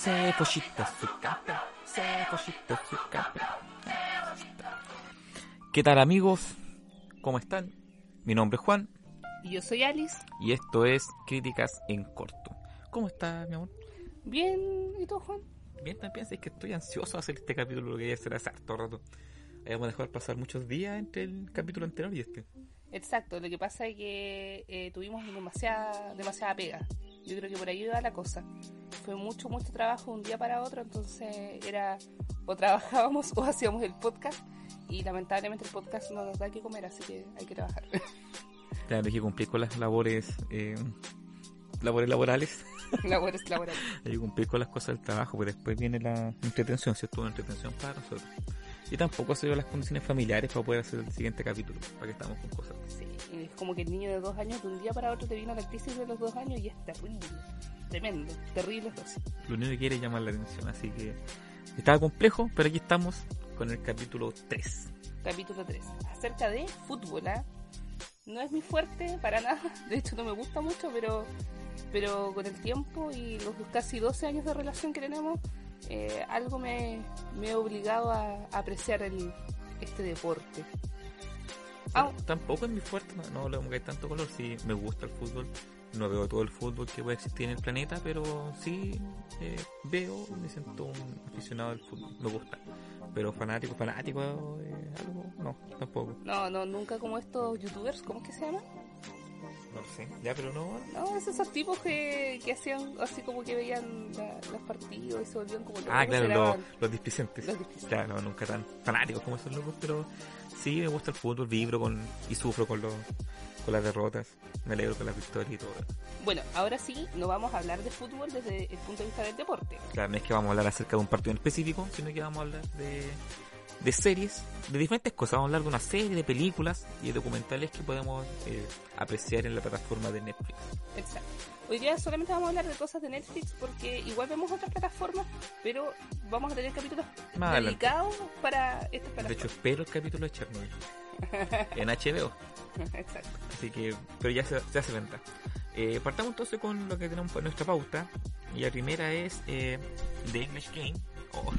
Se pochita su capa, se pochita su capa. ¿Qué tal amigos? ¿Cómo están? Mi nombre es Juan Y Yo soy Alice. y esto es Críticas en Corto. ¿Cómo estás, mi amor? Bien, ¿y tú, Juan? Bien, también es que estoy ansioso de hacer este capítulo, lo quería hacer hace harto rato. Habíamos dejado pasar muchos días entre el capítulo anterior y este. Exacto, lo que pasa es que eh, tuvimos demasiada, demasiada pega. Yo creo que por ahí iba la cosa. Fue mucho, mucho trabajo de un día para otro, entonces era o trabajábamos o hacíamos el podcast y lamentablemente el podcast no nos da que comer, así que hay que trabajar. Claro, hay que cumplir con las labores, eh, labores laborales. Labores laborales. Hay que cumplir con las cosas del trabajo, pero después viene la entretención, si estuvo entretención para nosotros. Y tampoco se dio las condiciones familiares para poder hacer el siguiente capítulo, para que estamos con cosas. Sí, es como que el niño de dos años de un día para otro te vino la crisis de los dos años y es terrible. Tremendo, terrible cosa. Lo único que quiere es llamar la atención, así que estaba complejo, pero aquí estamos con el capítulo 3. capítulo 3, acerca de fútbol. ¿ah? No es mi fuerte para nada, de hecho no me gusta mucho, pero, pero con el tiempo y los casi 12 años de relación que tenemos, eh, algo me, me ha obligado a, a apreciar el, este deporte. Ah, Tampoco es mi fuerte, no, no le tanto color, sí me gusta el fútbol, no veo todo el fútbol que puede existir en el planeta, pero sí eh, veo, me siento un aficionado del fútbol, me gusta. Pero fanático, fanático, eh, algo, no, tampoco. no, no, nunca como estos youtubers, ¿cómo es que se llaman? No sé, ya, pero no, No, es esos tipos que, que hacían así como que veían la- los partidos y se volvían como locos. Ah, claro, los, los displicentes. Los displicentes. Claro, no, nunca tan fanáticos como esos locos, pero sí me gusta el fútbol, vibro con, y sufro con, los, con las derrotas, me alegro con las victorias y todo. Bueno, ahora sí, no vamos a hablar de fútbol desde el punto de vista del deporte. Claro, no es que vamos a hablar acerca de un partido en específico, sino que vamos a hablar de, de series, de diferentes cosas. Vamos a hablar de una serie, de películas y de documentales que podemos eh, apreciar en la plataforma de Netflix. Exacto. Hoy día solamente vamos a hablar de cosas de Netflix porque igual vemos otras plataformas, pero vamos a tener capítulos Más adelante. dedicados para estas De hecho, plataformas. espero el capítulo de Chernobyl en HBO. Exacto. Así que, pero ya se, se hace venta. Eh, partamos entonces con lo que tenemos en nuestra pauta. Y la primera es eh, The English Game. Oh,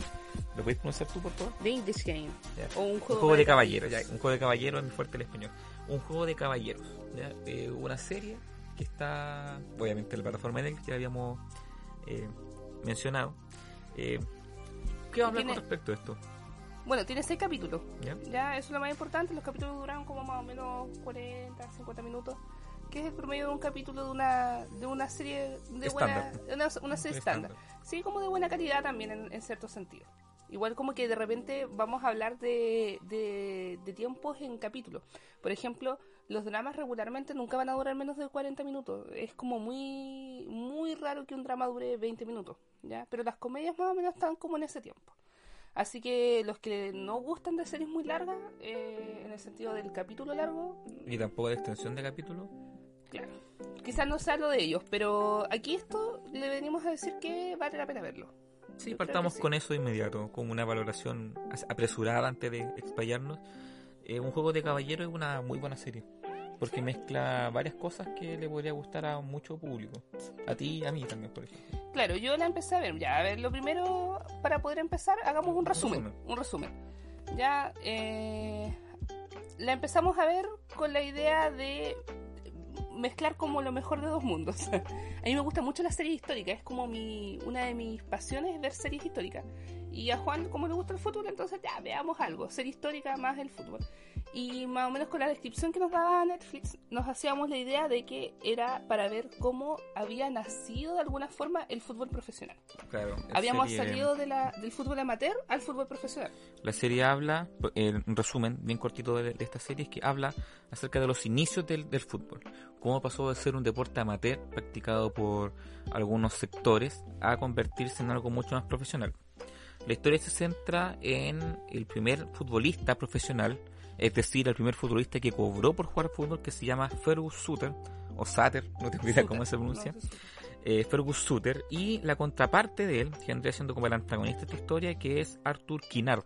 ¿Lo puedes pronunciar tú, por favor? The English Game. Ya. O un Un juego, de caballeros, ya, un juego de caballeros es muy fuerte el español. Un juego de caballeros, ya, eh, una serie que está, obviamente, en la plataforma de Netflix, que habíamos eh, mencionado. Eh, ¿Qué vamos a hablar Tiene- con respecto a esto? Bueno, tiene seis capítulos. ¿Ya? Ya, eso es lo más importante. Los capítulos duran como más o menos 40, 50 minutos. Que es el promedio de un capítulo de una, de una serie de buena, una, una serie estándar. Sí, como de buena calidad también en, en cierto sentido. Igual como que de repente vamos a hablar de, de, de tiempos en capítulos. Por ejemplo, los dramas regularmente nunca van a durar menos de 40 minutos. Es como muy muy raro que un drama dure 20 minutos, ¿ya? Pero las comedias más o menos están como en ese tiempo. Así que los que no gustan de series muy largas, eh, en el sentido del capítulo largo, Y tampoco de extensión de capítulo. claro, quizás no sea lo de ellos, pero aquí esto le venimos a decir que vale la pena verlo. Sí, Yo partamos sí. con eso de inmediato, con una valoración apresurada antes de explayarnos. Eh, un juego de caballero es una muy buena serie, porque mezcla varias cosas que le podría gustar a mucho público. A ti y a mí también, por ejemplo. Claro, yo la empecé a ver. Ya, a ver, lo primero, para poder empezar, hagamos un resumen. resumen. Un resumen. Ya, eh, la empezamos a ver con la idea de mezclar como lo mejor de dos mundos. a mí me gusta mucho la serie histórica, es como mi, una de mis pasiones ver series históricas. Y a Juan, como le gusta el fútbol, entonces ya veamos algo, serie histórica más el fútbol. y más o menos con la descripción que nos daba Netflix, nos hacíamos la idea de que era para ver cómo había nacido de alguna forma el fútbol profesional. Claro, la Habíamos serie- salido de la, del fútbol amateur al fútbol profesional. La serie habla, en resumen, bien cortito de, de esta serie, es que habla acerca de los inicios del, del fútbol. Cómo pasó de ser un deporte amateur practicado por algunos sectores a convertirse en algo mucho más profesional. La historia se centra en el primer futbolista profesional, es decir, el primer futbolista que cobró por jugar fútbol, que se llama Fergus Suter, o Sutter, no tengo idea cómo se pronuncia. Eh, Fergus Suter y la contraparte de él, que vendría siendo como el antagonista de esta historia, que es Arthur Kinar,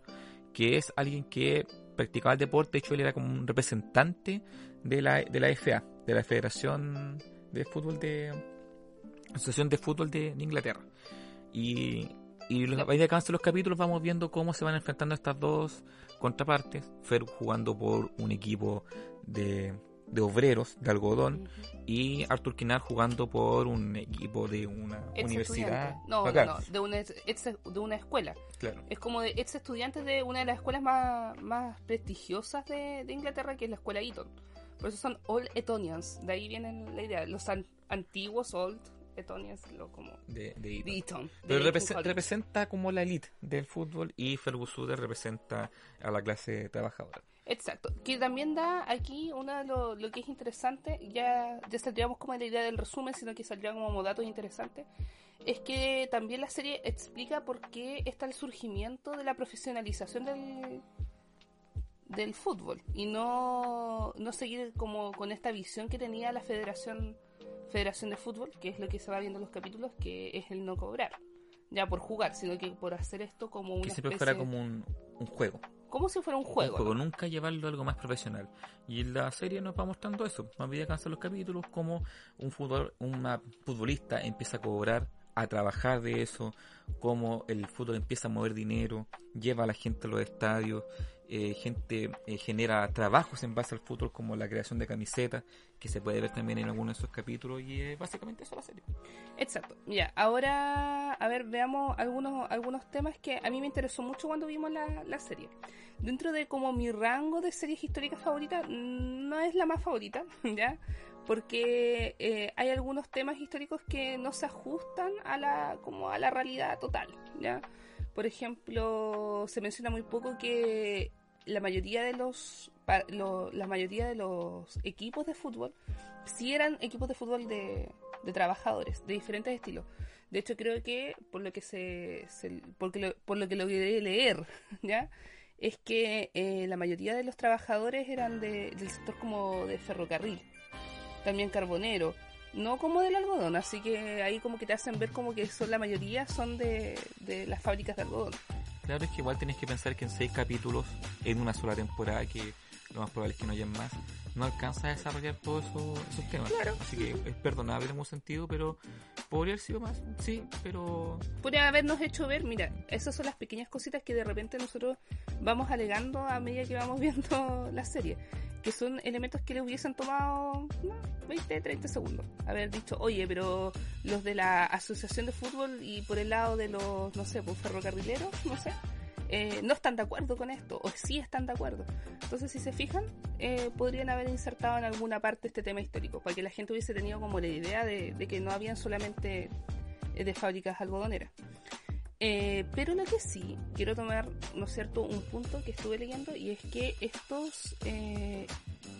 que es alguien que practicaba el deporte, de hecho él era como un representante de la, de la FA, de la Federación de Fútbol de Asociación de Fútbol de, de Inglaterra. Y, y los- a medida que avanzan los capítulos vamos viendo cómo se van enfrentando estas dos contrapartes, Fergus jugando por un equipo de, de obreros, de algodón, y Arthur Kinar jugando por un equipo de una Ex universidad. No, no, no, de una, ex- de una escuela. Claro. Es como de ex estudiantes de una de las escuelas más, más prestigiosas de, de Inglaterra, que es la escuela Eton. Por eso son All Etonians. De ahí viene la idea. Los an- antiguos Old Etonians, lo como De, de Eton. de Eton. de Pero College. representa como la elite del fútbol y Fergus Suter representa a la clase trabajadora. Exacto. Que también da aquí una de lo, lo que es interesante, ya, ya saldríamos como de la idea del resumen, sino que saldría como datos interesantes, es que también la serie explica por qué está el surgimiento de la profesionalización del, del fútbol y no, no seguir como con esta visión que tenía la Federación Federación de Fútbol, que es lo que se va viendo en los capítulos, que es el no cobrar, ya por jugar, sino que por hacer esto como una Que siempre especie- fuera como un, un juego. como si fuera un Un juego. juego, ¿no? nunca llevarlo a algo más profesional. Y la serie nos va mostrando eso. A medida que los capítulos, como un fútbol, una futbolista empieza a cobrar, a trabajar de eso, cómo el fútbol empieza a mover dinero, lleva a la gente a los estadios, eh, gente eh, genera trabajos en base al fútbol, como la creación de camisetas, que se puede ver también en algunos de esos capítulos, y es básicamente eso la serie. Exacto. Ya, ahora, a ver, veamos algunos, algunos temas que a mí me interesó mucho cuando vimos la, la serie. Dentro de como mi rango de series históricas favoritas, no es la más favorita, ¿ya? Porque eh, hay algunos temas históricos que no se ajustan a la, como a la realidad total, ¿ya? Por ejemplo, se menciona muy poco que la mayoría de los, lo- la mayoría de los equipos de fútbol sí eran equipos de fútbol de, de trabajadores, de diferentes estilos. De hecho, creo que por lo que se, se- lo- por lo que logré leer, ¿ya? Es que eh, la mayoría de los trabajadores eran de- del sector como de ferrocarril, también carbonero, no como del algodón, así que ahí como que te hacen ver como que son la mayoría son de, de las fábricas de algodón. Claro, es que igual tenés que pensar que en seis capítulos, en una sola temporada, que lo más probable es que no hayan más, no alcanza a desarrollar todos eso- esos temas. Claro. Así que es perdonable en algún sentido, pero podría haber sido más, sí, pero Podría habernos hecho ver, mira, esas son las pequeñas cositas que de repente nosotros vamos alegando a medida que vamos viendo la serie, que son elementos que le hubiesen tomado no, 20, 30 segundos. Haber dicho, oye, pero los de la asociación de fútbol y por el lado de los, no sé, pues ferrocarrileros, no sé, eh, no están de acuerdo con esto, o sí están de acuerdo. Entonces, si se fijan, eh, podrían haber insertado en alguna parte este tema histórico, para que la gente hubiese tenido como la idea de, que no habían solamente eh, fábricas algodoneras. Pero lo que sí, quiero tomar, ¿no es cierto?, un punto que estuve leyendo y es que estos,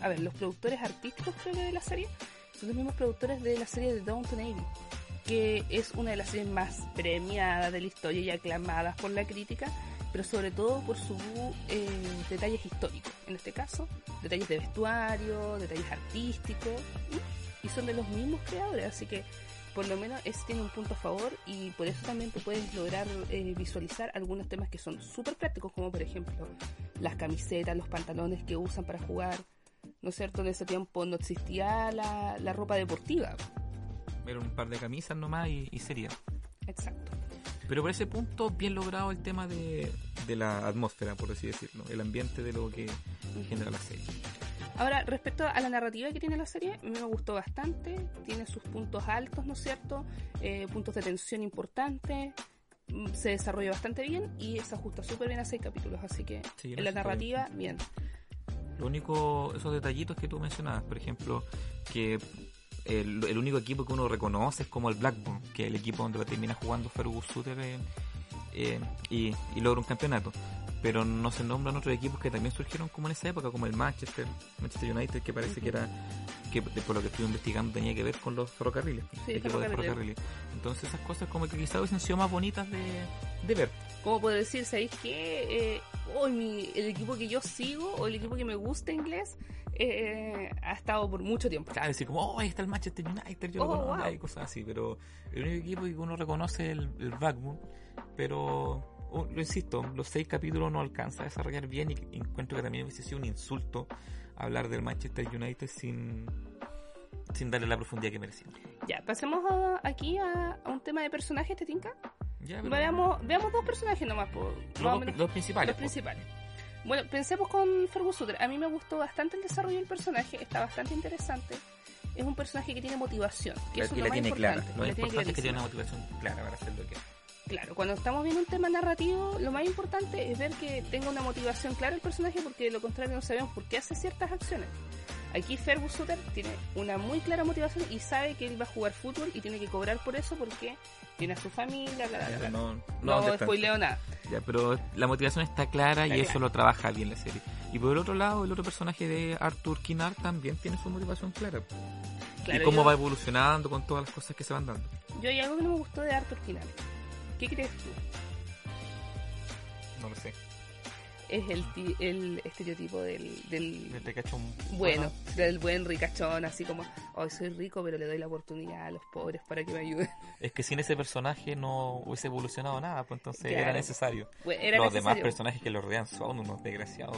a ver, los productores artísticos creo que de la serie son los mismos productores de la serie de Downton Abbey, que es una de las series más premiadas de la historia y aclamadas por la crítica, pero sobre todo por sus eh, detalles históricos. En este caso, detalles de vestuario, detalles artísticos, y, y son de los mismos creadores, así que por lo menos ese tiene un punto a favor y por eso también tú puedes lograr eh, visualizar algunos temas que son súper prácticos, como por ejemplo las camisetas, los pantalones que usan para jugar. ¿No es cierto? En ese tiempo no existía la, la ropa deportiva. era un par de camisas nomás y, y sería. Exacto. Pero por ese punto, bien logrado el tema de, de la atmósfera, por así decirlo, el ambiente de lo que genera la serie. Ahora, respecto a la narrativa que tiene la serie, a mí me gustó bastante. Tiene sus puntos altos, ¿no es cierto? Eh, puntos de tensión importantes. Mm, Se desarrolla bastante bien y se ajusta súper bien a seis capítulos. Así que Sí, en la narrativa, bien. Lo único, esos detallitos que tú mencionabas, por ejemplo, que el, único equipo que uno reconoce es como el Blackburn, que es el equipo donde termina jugando Fergus Suter y logra un campeonato. Pero no se nombran otros equipos que también surgieron como en esa época, como el Manchester, Manchester United, que parece que era, que por lo que estuve investigando tenía que ver con los ferrocarriles, Sí, equipos de ferrocarriles. Entonces esas cosas como que quizás hubiesen sido más bonitas de, de ver. ¿Cómo puedo decir? ¿Sabéis qué? Eh, hoy mi, el equipo que yo sigo o el equipo que me gusta inglés eh, ha estado por mucho tiempo. Claro, decir como, oh, ahí está el Manchester United, yo Oh, lo conozco, wow. y cosas así, pero el único equipo que uno reconoce es el, el Blackburn, pero oh, lo insisto, los seis capítulos no alcanza a desarrollar bien y encuentro que también hubiese sido un insulto hablar del Manchester United sin, sin darle la profundidad que merecía. Ya, pasemos a- aquí a, a un tema de personajes, ¿te tinca? Ya, pero Veamos, veamos dos personajes nomás, por, los, menos. los principales. Los po. principales. Bueno, pensemos con Fergus Suter. A mí me gustó bastante el desarrollo del personaje, está bastante interesante. Es un personaje que tiene motivación, que La- eso y es la lo más tiene importante. clara. Lo la tiene importante es que tiene una motivación clara para hacer lo que Claro, cuando estamos viendo un tema narrativo, lo más importante es ver que tenga una motivación clara el personaje, porque de lo contrario no sabemos por qué hace ciertas acciones. Aquí Fergus Suter tiene una muy clara motivación y sabe que él va a jugar fútbol y tiene que cobrar por eso porque tiene a su familia, bla, bla, bla, no, No, no, spoileo nada. Ya, pero la motivación está clara Está y eso lo trabaja bien la serie. Y por el otro lado, el otro personaje de Arthur Kinnard también tiene su motivación clara. Claro, y cómo yo, va evolucionando con todas las cosas que se van dando. yo hay algo que no me gustó de Arthur Kinnard. ¿Qué crees tú? No lo sé. Es el, ti- el estereotipo del, del Me te cacho un... bueno, del buen ricachón, así como, hoy soy rico, pero le doy la oportunidad a los pobres para que me ayuden. Es que sin ese personaje no hubiese evolucionado nada, pues entonces Claro. era necesario. Bueno, era Los demás necesario. personajes que lo rodean son unos desgraciados.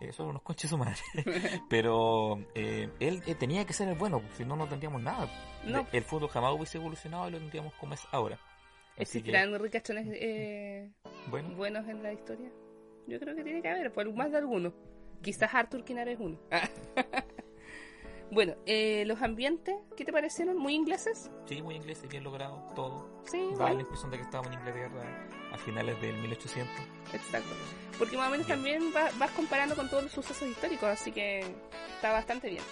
Eh, son unos conches su madre. Pero eh, él eh, tenía que ser el bueno, pues, si no, no tendríamos nada. No. De- El fútbol jamás hubiese evolucionado y lo tendríamos como es ahora. Que, ¿Existirán ricachones eh, bueno, buenos en la historia? Yo creo que tiene que haber, por más de alguno. Quizás Arthur Kinnard es uno. bueno, eh, los ambientes, ¿qué te parecieron? ¿Muy ingleses? sí, muy inglés y bien logrado, todo. Sí, Da la impresión de que estábamos en Inglaterra a finales del 1800. Exacto. Porque más o menos Bien. también va- vas comparando con todos los sucesos históricos, así que está bastante bien.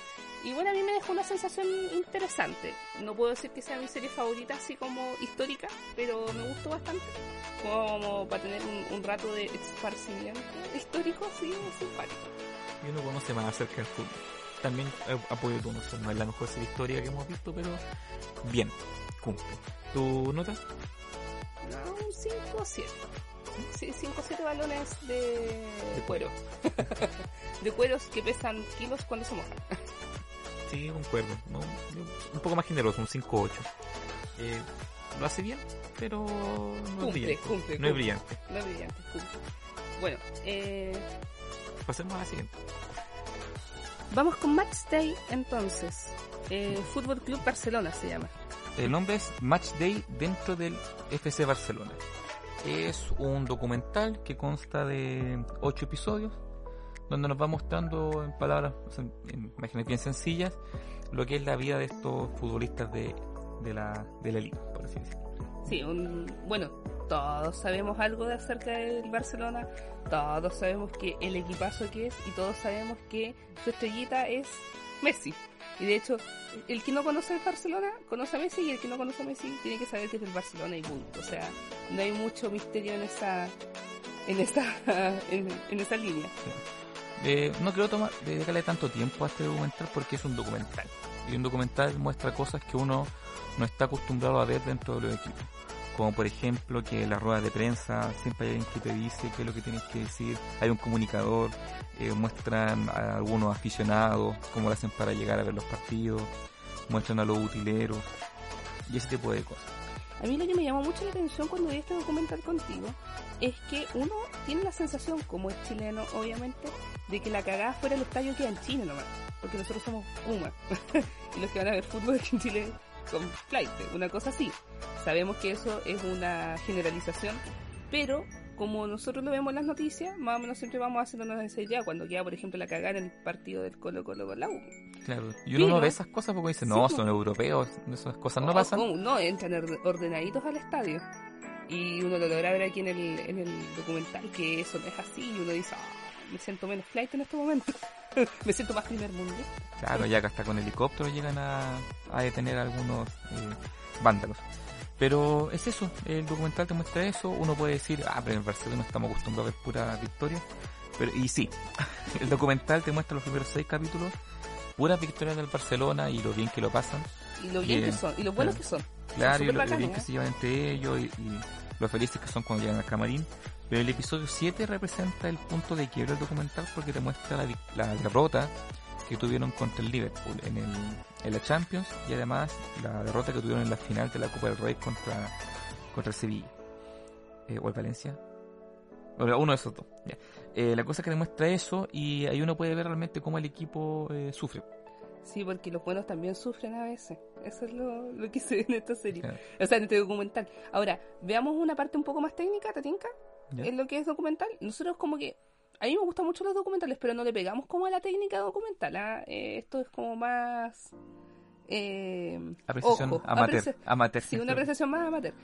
Y bueno, a mí me dejó una sensación interesante. No puedo decir que sea mi serie favorita, así como histórica, pero me gustó bastante. Como para tener un, un rato de esparcimiento histórico, sí, es simpático. Y uno conoce más acerca del fútbol. También eh, apoyo tu noción, no es la mejor serie histórica que hemos visto, pero bien, cumple. ¿Tu nota? No, un 5 o 7. 5 o 7 balones de, De cuero. de cueros que pesan kilos cuando se mojan. Sí, concuerdo. ¿no? Un poco más generoso, un 5-8. Eh, lo hace bien, pero no es brillante. cumple, No cumple. es brillante. No es brillante, cumple. Bueno, eh, Pasemos a la siguiente. vamos con Match Day entonces. Eh, Fútbol Club Barcelona se llama. El nombre es Match Day dentro del FC Barcelona. Es un documental que consta de 8 episodios, donde nos va mostrando en palabras, o sea, en imágenes bien sencillas, lo que es la vida de estos futbolistas de, de la, de la liga, por así decirlo. Sí, un, bueno, todos sabemos algo de acerca del Barcelona, todos sabemos que el equipazo que es y todos sabemos que su estrellita es Messi. Y de hecho, el que no conoce el Barcelona conoce a Messi y el que no conoce a Messi tiene que saber que es del Barcelona y punto. O sea, no hay mucho misterio en esa en esa en, en esa línea. Eh, no quiero tomar, dedicarle tanto tiempo a este documental porque es un documental. Y un documental muestra cosas que uno no está acostumbrado a ver dentro de los equipos. Como por ejemplo que en las ruedas de prensa siempre hay alguien que te dice qué es lo que tienes que decir. Hay un comunicador, eh, muestran a algunos aficionados cómo lo hacen para llegar a ver los partidos, muestran a los utileros y ese tipo de cosas. A mí lo que me llamó mucho la atención cuando vi este documental contigo es que uno tiene la sensación, como es chileno obviamente, de que la cagada fuera el estadio queda en Chile nomás, porque nosotros somos Puma y los que van a ver fútbol aquí en Chile son flight, una cosa así. Sabemos que eso es una generalización, pero como nosotros lo vemos en las noticias, más o menos siempre vamos haciéndonos esa idea cuando queda, por ejemplo, la cagada en el partido del Colo Colo con la U. Claro. Y uno no ve esas cosas porque dice, no, son europeos, esas cosas no Oh, pasan. ¿cómo? No, entran orde- ordenaditos al estadio. Y uno lo logra ver aquí en el, en el documental que eso no es así. Y uno dice, "Ah, me siento menos flight en este momento. me siento más primer mundo. Claro, ya que hasta con helicóptero llegan a, a detener a algunos eh, vándalos. Pero es eso, el documental te muestra eso. Uno puede decir, ah, pero en el Barcelona estamos acostumbrados a ver pura victoria. Pero, y sí, el documental te muestra los primeros seis capítulos, puras victorias del Barcelona y lo bien que lo pasan. Y lo bien que son, y lo buenos claro. que son. Claro, Son y lo, bien que ¿eh? se llevan entre ellos y, y lo felices que son cuando llegan al camarín. Pero el episodio 7 representa el punto de quiebre del documental porque te muestra la, la derrota que tuvieron contra el Liverpool en, el, en la Champions y además la derrota que tuvieron en la final de la Copa del Rey contra, contra el Sevilla. Eh, o el Valencia. Bueno, uno de esos dos. ya. Eh, la cosa es que demuestra eso y ahí uno puede ver realmente cómo el equipo eh, sufre. Sí, porque los buenos también sufren a veces. Eso es lo, lo que se ve en esta serie. Claro. O sea, en este documental. Ahora, veamos una parte un poco más técnica, Tatinka, en lo que es documental. Nosotros como que... A mí me gustan mucho los documentales, pero no le pegamos como a la técnica documental. ¿ah? Eh, esto es como más... Eh, Apreciación ojo, amateur. Sí, una apreciación más amateur.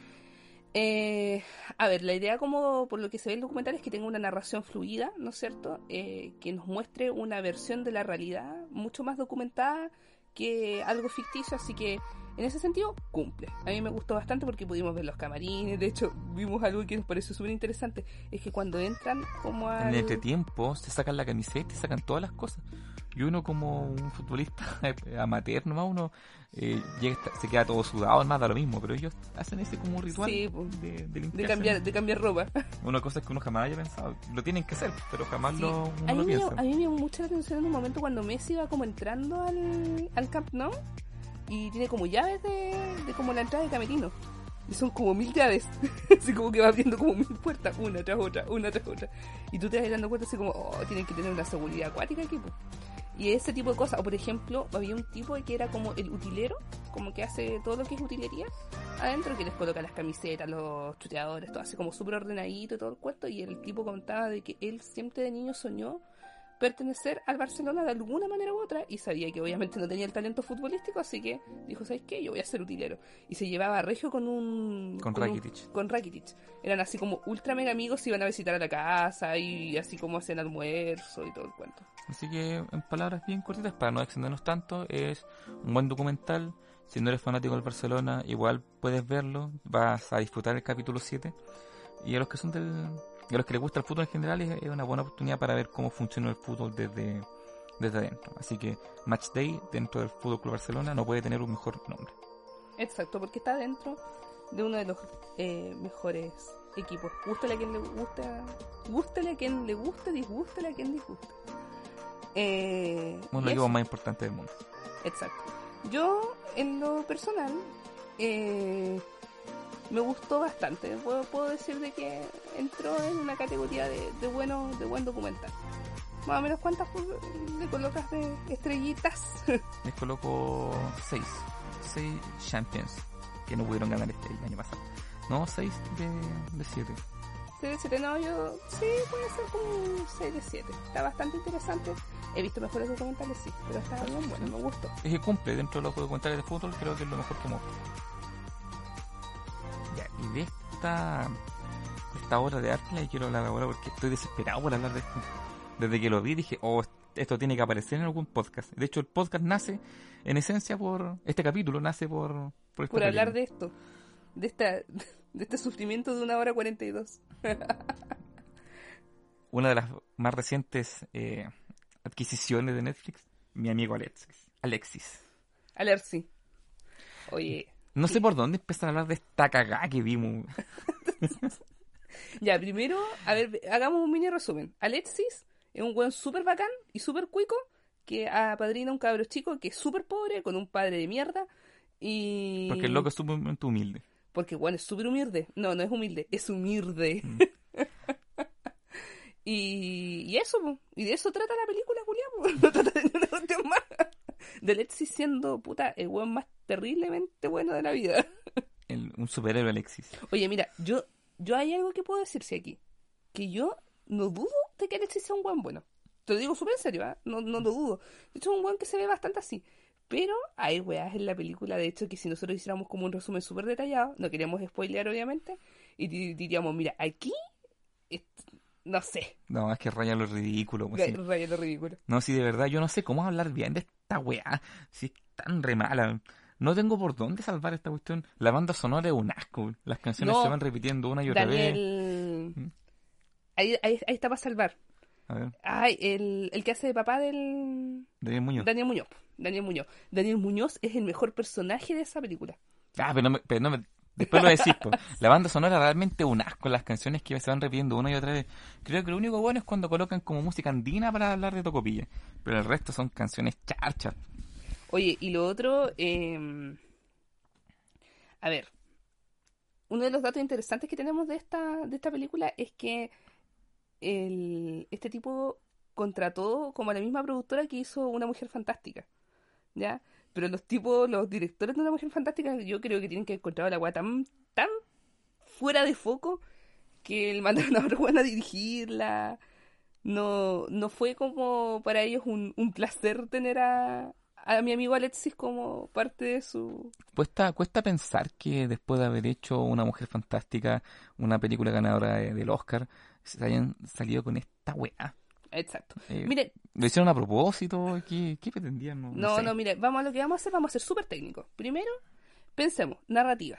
Eh, a ver, la idea como por lo que se ve el documental es que tenga una narración fluida, ¿no es cierto? Eh, que nos muestre una versión de la realidad mucho más documentada que algo ficticio, así que en ese sentido cumple. A mí me gustó bastante porque pudimos ver los camarines, de hecho vimos algo que nos pareció súper interesante, es que cuando entran como En al... el entretiempo se sacan la camiseta y sacan todas las cosas. Y uno como un futbolista amateur nomás, uno eh, llega, se queda todo sudado, nada lo mismo, pero ellos hacen ese como ritual Sí, pues, de, de de cambiar, de cambiar ropa. Una cosa que uno jamás haya pensado. Lo tienen que hacer, pero jamás Sí. lo, uno A mí, lo me, piensa. a mí me llamó mucho la atención en un momento cuando Messi va como entrando al, al Camp Nou y tiene como llaves de, como la entrada de camerino. Y son como mil llaves. así como que va abriendo como mil puertas, una tras otra, una tras otra. Y tú te vas dando cuenta así como, oh, tienen que tener una seguridad acuática aquí. po. Y ese tipo de cosas. O por ejemplo, había un tipo que era como el utilero, como que hace todo lo que es utilería adentro, que les coloca las camisetas, los chuteadores, todo así como súper ordenadito todo el cuento. Y el tipo contaba de que él siempre de niño soñó pertenecer al Barcelona de alguna manera u otra y sabía que obviamente no tenía el talento futbolístico, así que dijo, ¿sabes qué? Yo voy a ser utilero. Y se llevaba a Regio con un... Con Rakitic. con Rakitic. Eran así como ultra mega amigos, se iban a visitar a la casa y así como hacían almuerzo y todo el cuento. Así que, en palabras bien cortitas, para no extendernos tanto, es un buen documental. Si no eres fanático del Barcelona, igual puedes verlo. Vas a disfrutar el capítulo 7. Y a los que son del, a los que les gusta el fútbol en general, es, una buena oportunidad para ver cómo funciona el fútbol desde, desde adentro. Así que Match Day dentro del Fútbol Club Barcelona no puede tener un mejor nombre. Exacto, porque está dentro de uno de los eh, mejores equipos. Gústale a quien le gusta, gústale a quien le guste, disgústale a quien disguste. Eh, Uno de los y equipos más importantes del mundo. Exacto. Yo, en lo personal, eh, me gustó bastante. Puedo, puedo decir de que entró en una categoría de, de bueno, de buen documental. Más o menos, ¿cuántas le colocas de estrellitas? Les coloco 6. 6 Champions que no pudieron ganar este el año pasado. No, 6 de 7. 6 de 7, no, yo sí, puede ser como un 6 de 7. Está bastante interesante. He visto mejores documentales, sí, pero está bien bueno, me gustó. Es que cumple dentro de los documentales de fútbol, creo que es lo mejor que hemos visto. Y de esta, de esta obra de arte la quiero hablar ahora porque estoy desesperado por hablar de esto. Desde que lo vi dije, oh, esto tiene que aparecer en algún podcast. De hecho, el podcast nace, en esencia, por. Este capítulo nace por. Por, Por hablar de esto, de esta de este sufrimiento de una hora 42. Una de las más recientes eh, adquisiciones de Netflix, mi amigo Alexis. Alexis. Alerci. Oye, No sé por dónde empezar a hablar de esta cagada que vimos. ya, primero, a ver, hagamos un mini resumen. Alexis es un buen súper bacán y súper cuico que apadrina a un cabro chico que es súper pobre, con un padre de mierda. Y... Porque el loco es sumamente humilde. Porque, bueno, es súper humilde. No, no es humilde, es humilde. Mm. y, y eso, po. y de eso trata la película, Julián. No trata de más. De Alexis siendo, puta, el weón más terriblemente bueno de la vida. El- un superhéroe Alexis. Oye, mira, yo, yo hay algo que puedo decirse aquí. Que yo no dudo de que Alexis sea un buen bueno. Te lo digo súper en serio, ¿ah? no, no lo dudo. De hecho, es un buen que se ve bastante así. Pero hay weas en la película, de hecho, que si nosotros hiciéramos como un resumen súper detallado, no queríamos spoilear, obviamente, y di- diríamos, mira, aquí, no sé. No, es que raya lo ridículo. pues, sí. Raya lo ridículo. No, sí, de verdad, yo no sé cómo hablar bien de esta weá. Si es tan re mala. No tengo por dónde salvar esta cuestión. La banda sonora es un asco. Las canciones No. se van repitiendo una y otra vez. Daniel. ¿Mm? Ahí, ahí, ahí está para salvar. A ver, Ay, el, el que hace de papá del. Daniel Muñoz. Daniel Muñoz. Daniel Muñoz. Daniel Muñoz es el mejor personaje de esa película. Ah, pero no me, pero no me- Después lo decís. La banda sonora realmente un asco. Las canciones que se van repitiendo una y otra vez. Creo que lo único bueno es cuando colocan como música andina para hablar de Tocopilla. Pero el resto son canciones charchas. Oye, y lo otro. eh, A ver. Uno de los datos interesantes que tenemos de esta, de esta película es que el, este tipo contrató como a la misma productora que hizo Una Mujer Fantástica. ¿Ya? Pero los tipos, los directores de Una Mujer Fantástica, yo creo que tienen que encontrar la weá tan, tan fuera de foco que el mandaron a otro weón a dirigirla. No, no fue como para ellos un, un placer tener a, a mi amigo Alexis como parte de su... Cuesta, cuesta pensar que después de haber hecho Una Mujer Fantástica, una película ganadora de- del Oscar, se hayan salido con esta weá. Exacto. Eh, Mire, ¿Lo hicieron a propósito? ¿Qué, qué pretendían? No, no, sé. no, mire, vamos a lo que vamos a hacer, vamos a ser súper técnicos. Primero, pensemos, narrativa.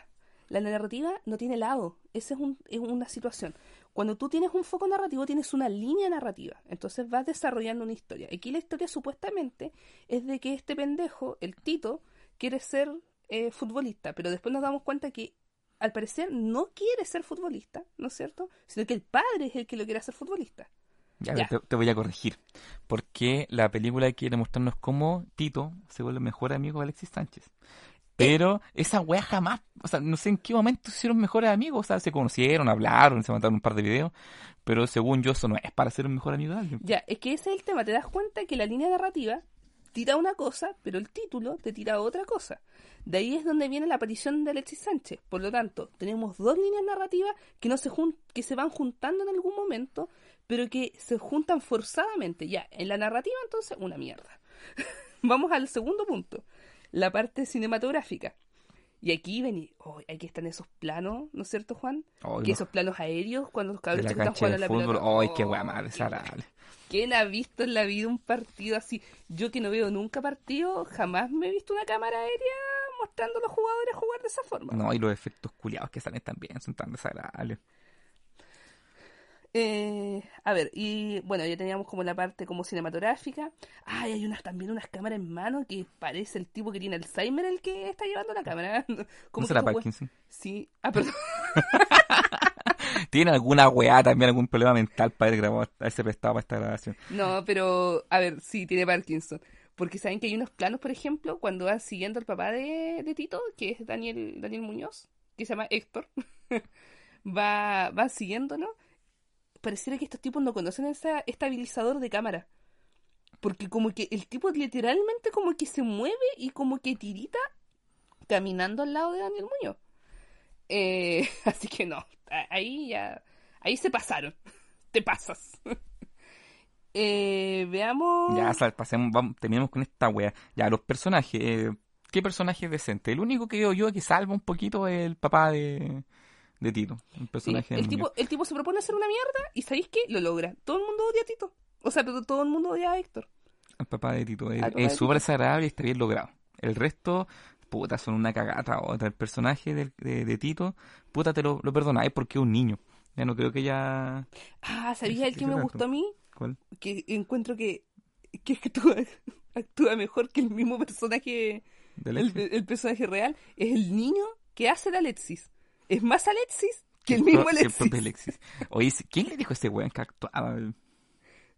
La narrativa no tiene lado, esa es, un- es una situación. Cuando tú tienes un foco narrativo, tienes una línea narrativa, entonces vas desarrollando una historia. Aquí la historia supuestamente es de que este pendejo, el Tito, quiere ser eh, futbolista, pero después nos damos cuenta que al parecer no quiere ser futbolista, ¿no es cierto? Sino que el padre es el que lo quiere hacer futbolista. Ya, Ya. Te, te voy a corregir. Porque la película quiere mostrarnos cómo Tito se vuelve mejor amigo de Alexis Sánchez. Pero esa wea jamás, o sea, no sé en qué momento se hicieron mejores amigos, o sea, se conocieron, hablaron, se mandaron un par de videos, pero según yo eso no es para ser un mejor amigo de alguien. Ya, es que ese es el tema. Te das cuenta que la línea narrativa tira una cosa, pero el título te tira otra cosa. De ahí es donde viene la aparición de Alexis Sánchez. Por lo tanto, tenemos dos líneas narrativas que no se jun- que se van juntando en algún momento, pero que se juntan forzadamente. Ya, en la narrativa entonces, una mierda. Vamos al segundo punto, la parte cinematográfica. Y aquí vení, oh, aquí están esos planos, ¿no es cierto, Juan? Ay, que no. esos planos aéreos cuando los cabros están jugando de a la fútbol, pelota. ay, qué Oh, más qué desagradable. ¿Quién ha visto en la vida un partido así? Yo que no veo nunca partido, jamás me he visto una cámara aérea mostrando a los jugadores jugar de esa forma. No, y los efectos culiados que salen también son tan desagradables. Eh, a ver, y bueno, ya teníamos como la parte como cinematográfica. Ay, hay unas también unas cámaras en mano que parece el tipo que tiene Alzheimer el que está llevando la cámara. ¿Cómo será hue- Parkinson? Sí, ah, perdón. ¿Tiene alguna weá también, algún problema mental para haber grabado, haberse prestado para esta grabación? No, pero a ver, sí, tiene Parkinson. Porque saben que hay unos planos, por ejemplo, cuando van siguiendo al papá de, de Tito, que es Daniel, Daniel Muñoz, que se llama Héctor, va, van siguiéndolo. Pareciera que estos tipos no conocen ese estabilizador de cámara. Porque como que el tipo literalmente como que se mueve y como que tirita caminando al lado de Daniel Muñoz. Eh, así que no, ahí ya, ahí se pasaron. Te pasas. Eh, veamos. Ya, pasemos, vamos, terminemos con esta wea. Ya, los personajes. eh, ¿Qué personaje es decente? El único que veo yo que salva un poquito es el papá de, de Tito. Un personaje el, tipo, el tipo se propone hacer una mierda y ¿sabéis qué? Lo logra. Todo el mundo odia a Tito. O sea, pero todo el mundo odia a Héctor. El papá de Tito. Es súper desagradable y está bien logrado. El resto, puta, son una cagata otra. El personaje del- de, de Tito, puta, te lo, lo perdonáis porque es un niño. Ya no creo que ya... Ah, ¿sabías el que me gustó a mí? ¿Cuál? Que encuentro que, que actúa, actúa mejor que el mismo personaje, ¿De el, Alexis? el personaje real. Es el niño que hace de Alexis. Es más Alexis que el mismo Alexis. propio Alexis. Oye, ¿quién le dijo a ese weón que actuaba?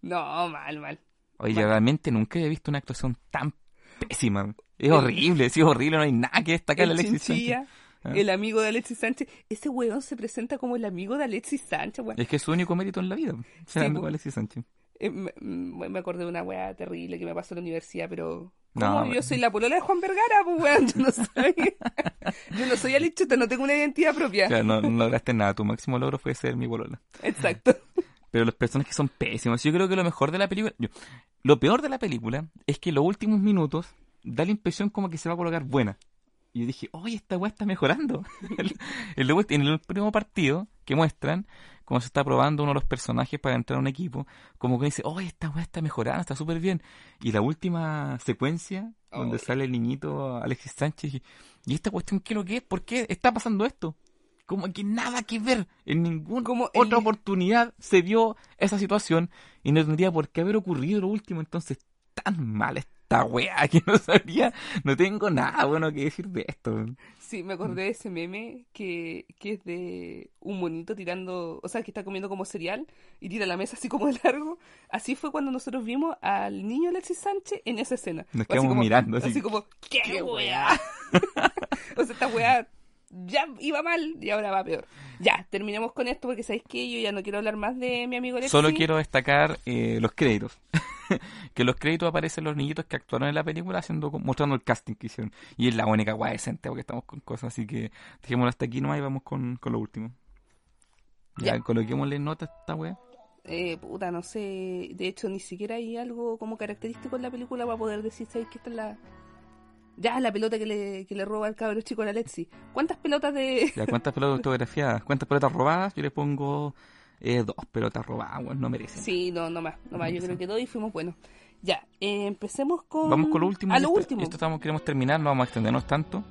No, mal, mal. Oye, realmente nunca he visto una actuación tan pésima. Es horrible, sí, es horrible, no hay nada que destacar de El Alexis Sánchez. Ah. el amigo de Alexis Sánchez. Ese weón se presenta como el amigo de Alexis Sánchez, weón. Es que es su único mérito en la vida, ser Sí, amigo de Alexis Sánchez. Eh, me, me acordé de una weá terrible que me pasó en la universidad, pero. No, Yo soy la polola de Juan Vergara, pues weón. Yo no soy. yo no soy Alichuta, no tengo una identidad propia. Claro, no, no lograste nada, tu máximo logro fue ser mi bolola. Exacto. Pero los personajes son pésimos. Yo creo que lo mejor de la película. yo- lo peor de la película es que los últimos minutos da la impresión como que se va a colocar buena. Y yo dije, oye, esta weá está mejorando. en el- en el último partido que muestran, como se está probando uno de los personajes para entrar a un equipo, como que dice, oye, esta weá está mejorando, está súper bien. Y la última secuencia, donde Oh. sale el niñito Alexis Sánchez, dije, ¿y esta cuestión qué es lo que es? ¿Por qué está pasando esto? Como que nada que ver. En ninguna Como el- otra oportunidad se dio esa situación y no tendría por qué haber ocurrido lo último. Entonces, tan mal esta weá que no sabía, no tengo nada bueno que decir de esto. Sí, me acordé de ese meme que, que es de un monito tirando, o sea, que está comiendo como cereal y tira la mesa así como de largo. Así fue cuando nosotros vimos al niño Alexis Sánchez en esa escena. Nos Así quedamos como- mirando, así, Así como, ¡qué, "¿Qué weá! o sea, esta weá ya iba mal y ahora va peor. Ya, terminemos con esto porque sabéis que yo ya no quiero hablar más de mi amigo Alexis. Solo quiero destacar eh, los créditos. que los créditos aparecen los niñitos que actuaron en la película haciendo mostrando el casting que hicieron. Y es la única guay decente porque estamos con cosas. Así que dejémoslo hasta aquí nomás y vamos con, con lo último. Ya, Ya. coloquémosle nota a esta wea. Eh, puta, no sé. De hecho, ni siquiera hay algo como característico en la película para poder decir, ¿sabéis que esta es la. Ya, la pelota que le, que le roba el cabro chico a la Lexi. ¿Cuántas pelotas de.? Ya, ¿cuántas pelotas autografiadas? ¿Cuántas pelotas robadas? Yo le pongo eh, dos pelotas robadas, weón, no merecen. Sí, no, no más. No más. Yo creo que dos y fuimos buenos. Ya, eh, empecemos con. Vamos con lo último. A y lo esto, último. Esto estamos, queremos terminar, no vamos a extendernos tanto.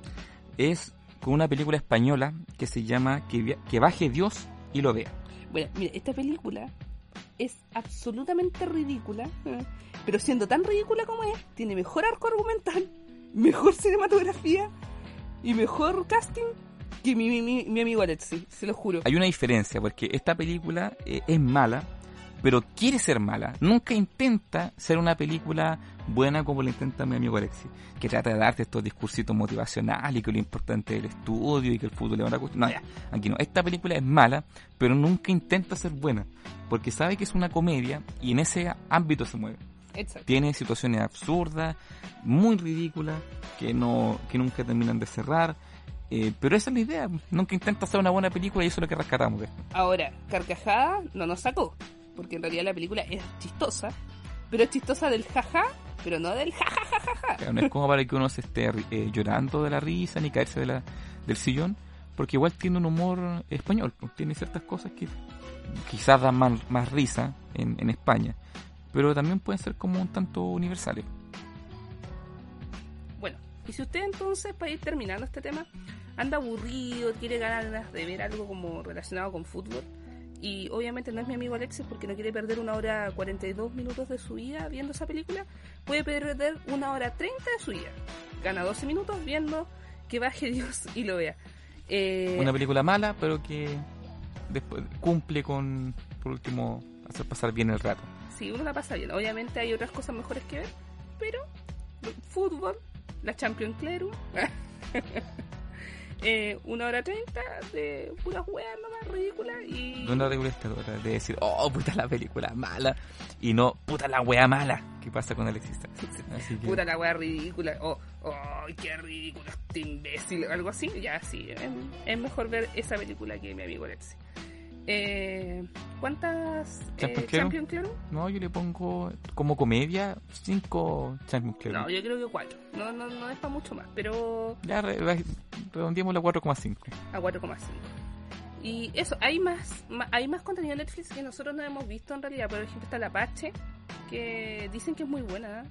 Es con una película española que se llama Que, que baje Dios y lo vea. Bueno, mira, esta película es absolutamente ridícula, ¿eh? pero siendo tan ridícula como es, tiene mejor arco argumental, mejor cinematografía y mejor casting que mi, mi, mi, mi amigo Alexi, se lo juro. Hay una diferencia, porque esta película eh, es mala, pero quiere ser mala. Nunca intenta ser una película buena como lo intenta mi amigo Alexis, que trata de darte estos discursitos motivacionales y que lo importante es el estudio y que el fútbol es una cuestión. No, ya, aquí no. Esta película es mala, pero nunca intenta ser buena, porque sabe que es una comedia y en ese ámbito se mueve. Exacto. Tiene situaciones absurdas, muy ridículas, que no que nunca terminan de cerrar. eh, pero esa es la idea. Nunca intenta hacer una buena película y eso es lo que rescatamos de. Ahora, carcajada no nos sacó, porque en realidad la película es chistosa, pero es chistosa del jaja, pero no del jajajajaja. Claro, No es como para que uno se esté eh, llorando de la risa ni caerse de la, del sillón, porque igual tiene un humor español, tiene ciertas cosas que quizás dan más, más risa en, en España, pero también pueden ser como un tanto universales. Bueno, y si usted entonces, para ir terminando este tema, anda aburrido, quiere ganas de ver algo como relacionado con fútbol, y obviamente no es mi amigo Alexis porque no quiere perder una hora 42 minutos de su vida viendo esa película, puede perder una hora 30 de su vida. Gana 12 minutos viendo que baje Dios y lo vea. Eh, Una película mala, pero que después cumple con, por último, hacer pasar bien el rato. Sí, uno la pasa bien. Obviamente hay otras cosas mejores que ver, pero fútbol, la Champions Clerum, eh, una hora treinta de puras weas nomás ridículas y... No una reguladora de decir, oh, puta la película mala, y no, puta la wea mala, que pasa con. Así que, Puta la wea ridícula, oh, oh, qué ridículo este imbécil, algo así, ya sí, es, es mejor ver esa película que mi amigo Alexi. Eh, ¿Cuántas Champions eh? Champions Clerum? no, yo le pongo como comedia cinco Champions Club. No, yo creo que cuatro. No, no, no es para mucho más, pero Ya re- re- redondeémoslo a 4,5. a 4,5. Y eso, hay más, hay más contenido en Netflix que nosotros no hemos visto en realidad. Por ejemplo, está La Apache, que dicen que es muy buena. ¿eh?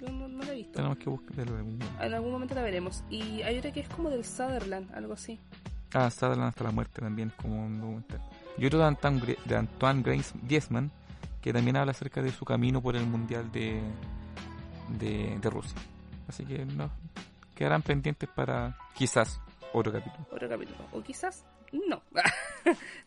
Yo no, no la he visto. Tenemos que buscarlo. En algún momento la veremos. Y hay otra que es como del Sutherland, algo así. Ah, Sutherland hasta la muerte también, como un documental. Y otro de Antoine, Gre- de Antoine Grace Griezmann, que también habla acerca de su camino por el Mundial de, de, de Rusia. Así que no, quedarán pendientes para quizás otro capítulo. Otro capítulo. O quizás no.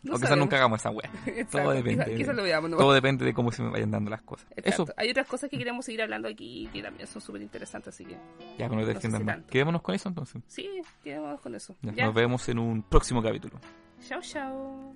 No o quizás sabemos. nunca hagamos esa wea. Exacto, Todo depende. Quizás, de- quizás lo veamos. ¿no? Todo depende de cómo se me vayan dando las cosas. Exacto. Eso, Hay otras cosas que queremos seguir hablando aquí que también son súper interesantes, así que ya no te No sé si más. Quedémonos con eso entonces. sí, quedemos con eso. Ya, Ya. Nos vemos en un próximo capítulo. Chao, chao.